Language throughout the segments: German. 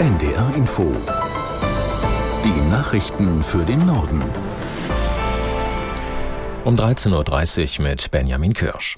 NDR Info. Die Nachrichten für den Norden. Um 13.30 Uhr mit Benjamin Kirsch.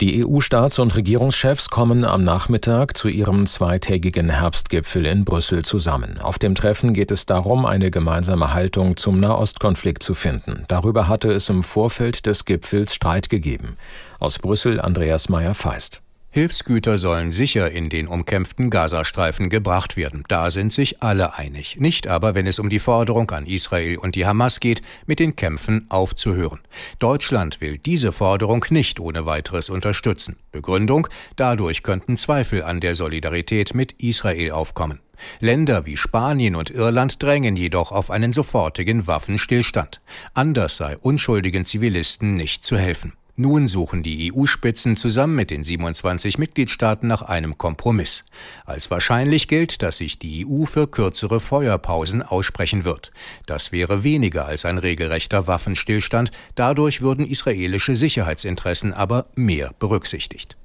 Die EU-Staats- und Regierungschefs kommen am Nachmittag zu ihrem zweitägigen Herbstgipfel in Brüssel zusammen. Auf dem Treffen geht es darum, eine gemeinsame Haltung zum Nahostkonflikt zu finden. Darüber hatte es im Vorfeld des Gipfels Streit gegeben. Aus Brüssel Andreas Meyer-Feist. Hilfsgüter sollen sicher in den umkämpften Gazastreifen gebracht werden. Da sind sich alle einig. Nicht aber, wenn es um die Forderung an Israel und die Hamas geht, mit den Kämpfen aufzuhören. Deutschland will diese Forderung nicht ohne weiteres unterstützen. Begründung, dadurch könnten Zweifel an der Solidarität mit Israel aufkommen. Länder wie Spanien und Irland drängen jedoch auf einen sofortigen Waffenstillstand. Anders sei unschuldigen Zivilisten nicht zu helfen. Nun suchen die EU-Spitzen zusammen mit den 27 Mitgliedstaaten nach einem Kompromiss. Als wahrscheinlich gilt, dass sich die EU für kürzere Feuerpausen aussprechen wird. Das wäre weniger als ein regelrechter Waffenstillstand, dadurch würden israelische Sicherheitsinteressen aber mehr berücksichtigt.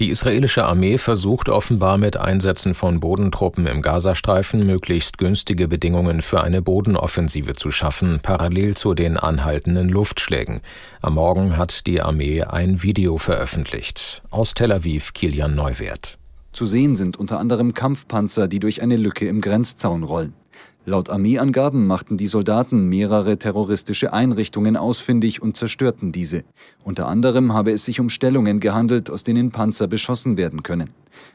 Die israelische Armee versucht offenbar mit Einsätzen von Bodentruppen im Gazastreifen möglichst günstige Bedingungen für eine Bodenoffensive zu schaffen, parallel zu den anhaltenden Luftschlägen. Am Morgen hat die Armee ein Video veröffentlicht. Aus Tel Aviv Kilian Neuwert. Zu sehen sind unter anderem Kampfpanzer, die durch eine Lücke im Grenzzaun rollen. Laut Armeeangaben machten die Soldaten mehrere terroristische Einrichtungen ausfindig und zerstörten diese. Unter anderem habe es sich um Stellungen gehandelt, aus denen Panzer beschossen werden können.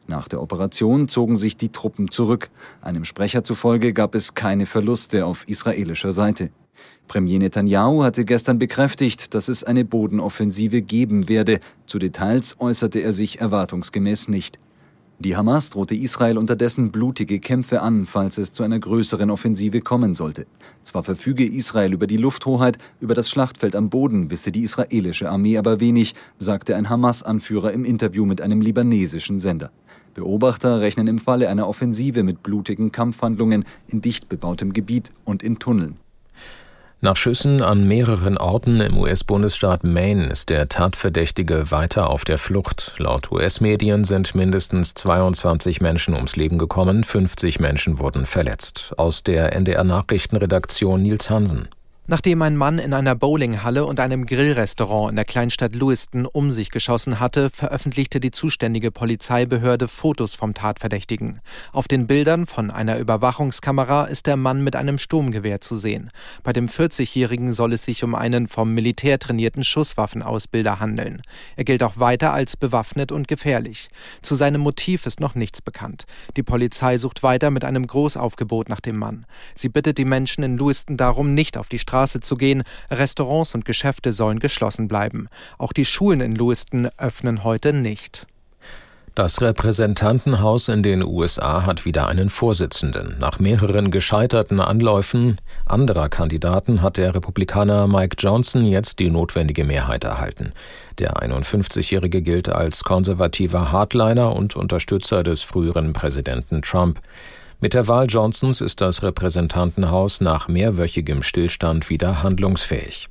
Nach der Operation zogen sich die Truppen zurück. Einem Sprecher zufolge gab es keine Verluste auf israelischer Seite. Premier Netanyahu hatte gestern bekräftigt, dass es eine Bodenoffensive geben werde. Zu Details äußerte er sich erwartungsgemäß nicht. Die Hamas drohte Israel unterdessen blutige Kämpfe an, falls es zu einer größeren Offensive kommen sollte. Zwar verfüge Israel über die Lufthoheit, über das Schlachtfeld am Boden wisse die israelische Armee aber wenig, sagte ein Hamas-Anführer im Interview mit einem libanesischen Sender. Beobachter rechnen im Falle einer Offensive mit blutigen Kampfhandlungen in dicht bebautem Gebiet und in Tunneln. Nach Schüssen an mehreren Orten im US-Bundesstaat Maine ist der Tatverdächtige weiter auf der Flucht. Laut US-Medien sind mindestens 22 Menschen ums Leben gekommen, 50 Menschen wurden verletzt. Aus der NDR-Nachrichtenredaktion Nils Hansen. Nachdem ein Mann in einer Bowlinghalle und einem Grillrestaurant in der Kleinstadt Lewiston um sich geschossen hatte, veröffentlichte die zuständige Polizeibehörde Fotos vom Tatverdächtigen. Auf den Bildern von einer Überwachungskamera ist der Mann mit einem Sturmgewehr zu sehen. Bei dem 40-Jährigen soll es sich um einen vom Militär trainierten Schusswaffenausbilder handeln. Er gilt auch weiter als bewaffnet und gefährlich. Zu seinem Motiv ist noch nichts bekannt. Die Polizei sucht weiter mit einem Großaufgebot nach dem Mann. Sie bittet die Menschen in Lewiston darum, nicht auf die Straße Straße zu gehen. Restaurants und Geschäfte sollen geschlossen bleiben. Auch die Schulen in Lewiston öffnen heute nicht. Das Repräsentantenhaus in den USA hat wieder einen Vorsitzenden. Nach mehreren gescheiterten Anläufen anderer Kandidaten hat der Republikaner Mike Johnson jetzt die notwendige Mehrheit erhalten. Der 51-Jährige gilt als konservativer Hardliner und Unterstützer des früheren Präsidenten Trump. Mit der Wahl Johnsons ist das Repräsentantenhaus nach mehrwöchigem Stillstand wieder handlungsfähig.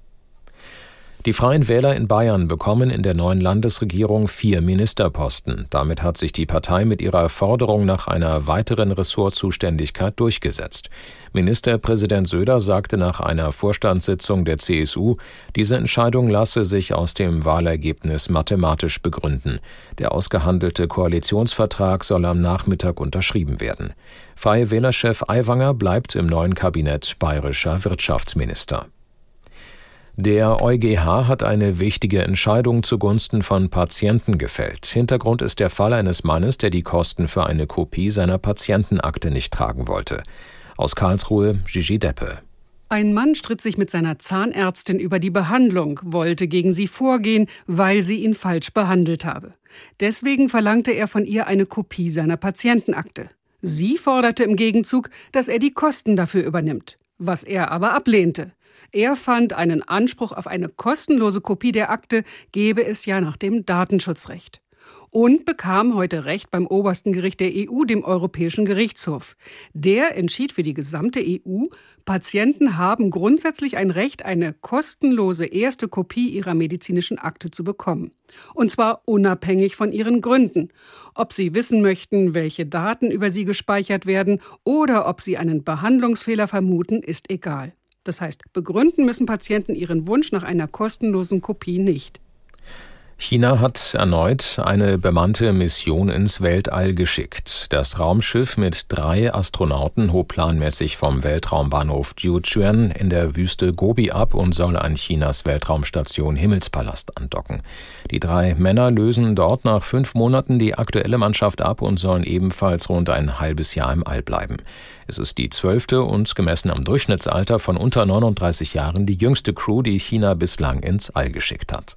Die Freien Wähler in Bayern bekommen in der neuen Landesregierung vier Ministerposten. Damit hat sich die Partei mit ihrer Forderung nach einer weiteren Ressortzuständigkeit durchgesetzt. Ministerpräsident Söder sagte nach einer Vorstandssitzung der CSU, diese Entscheidung lasse sich aus dem Wahlergebnis mathematisch begründen. Der ausgehandelte Koalitionsvertrag soll am Nachmittag unterschrieben werden. Freie Wählerchef Aiwanger bleibt im neuen Kabinett bayerischer Wirtschaftsminister. Der EuGH hat eine wichtige Entscheidung zugunsten von Patienten gefällt. Hintergrund ist der Fall eines Mannes, der die Kosten für eine Kopie seiner Patientenakte nicht tragen wollte. Aus Karlsruhe Gigi Deppe. Ein Mann stritt sich mit seiner Zahnärztin über die Behandlung, wollte gegen sie vorgehen, weil sie ihn falsch behandelt habe. Deswegen verlangte er von ihr eine Kopie seiner Patientenakte. Sie forderte im Gegenzug, dass er die Kosten dafür übernimmt, was er aber ablehnte. Er fand, einen Anspruch auf eine kostenlose Kopie der Akte gebe es ja nach dem Datenschutzrecht. und bekam heute Recht beim obersten Gericht der EU, dem Europäischen Gerichtshof. Der entschied für die gesamte EU, Patienten haben grundsätzlich ein Recht, eine kostenlose erste Kopie ihrer medizinischen Akte zu bekommen. Und zwar unabhängig von ihren Gründen. Ob sie wissen möchten, welche Daten über sie gespeichert werden oder ob sie einen Behandlungsfehler vermuten, ist egal. Das heißt, begründen müssen Patienten ihren Wunsch nach einer kostenlosen Kopie nicht. China hat erneut eine bemannte Mission ins Weltall geschickt. Das Raumschiff mit drei Astronauten hob planmäßig vom Weltraumbahnhof Jiuquan in der Wüste Gobi ab und soll an Chinas Weltraumstation Himmelspalast andocken. Die drei Männer lösen dort nach fünf Monaten die aktuelle Mannschaft ab und sollen ebenfalls rund ein halbes Jahr im All bleiben. Es ist die zwölfte und gemessen am Durchschnittsalter von unter 39 Jahren die jüngste Crew, die China bislang ins All geschickt hat.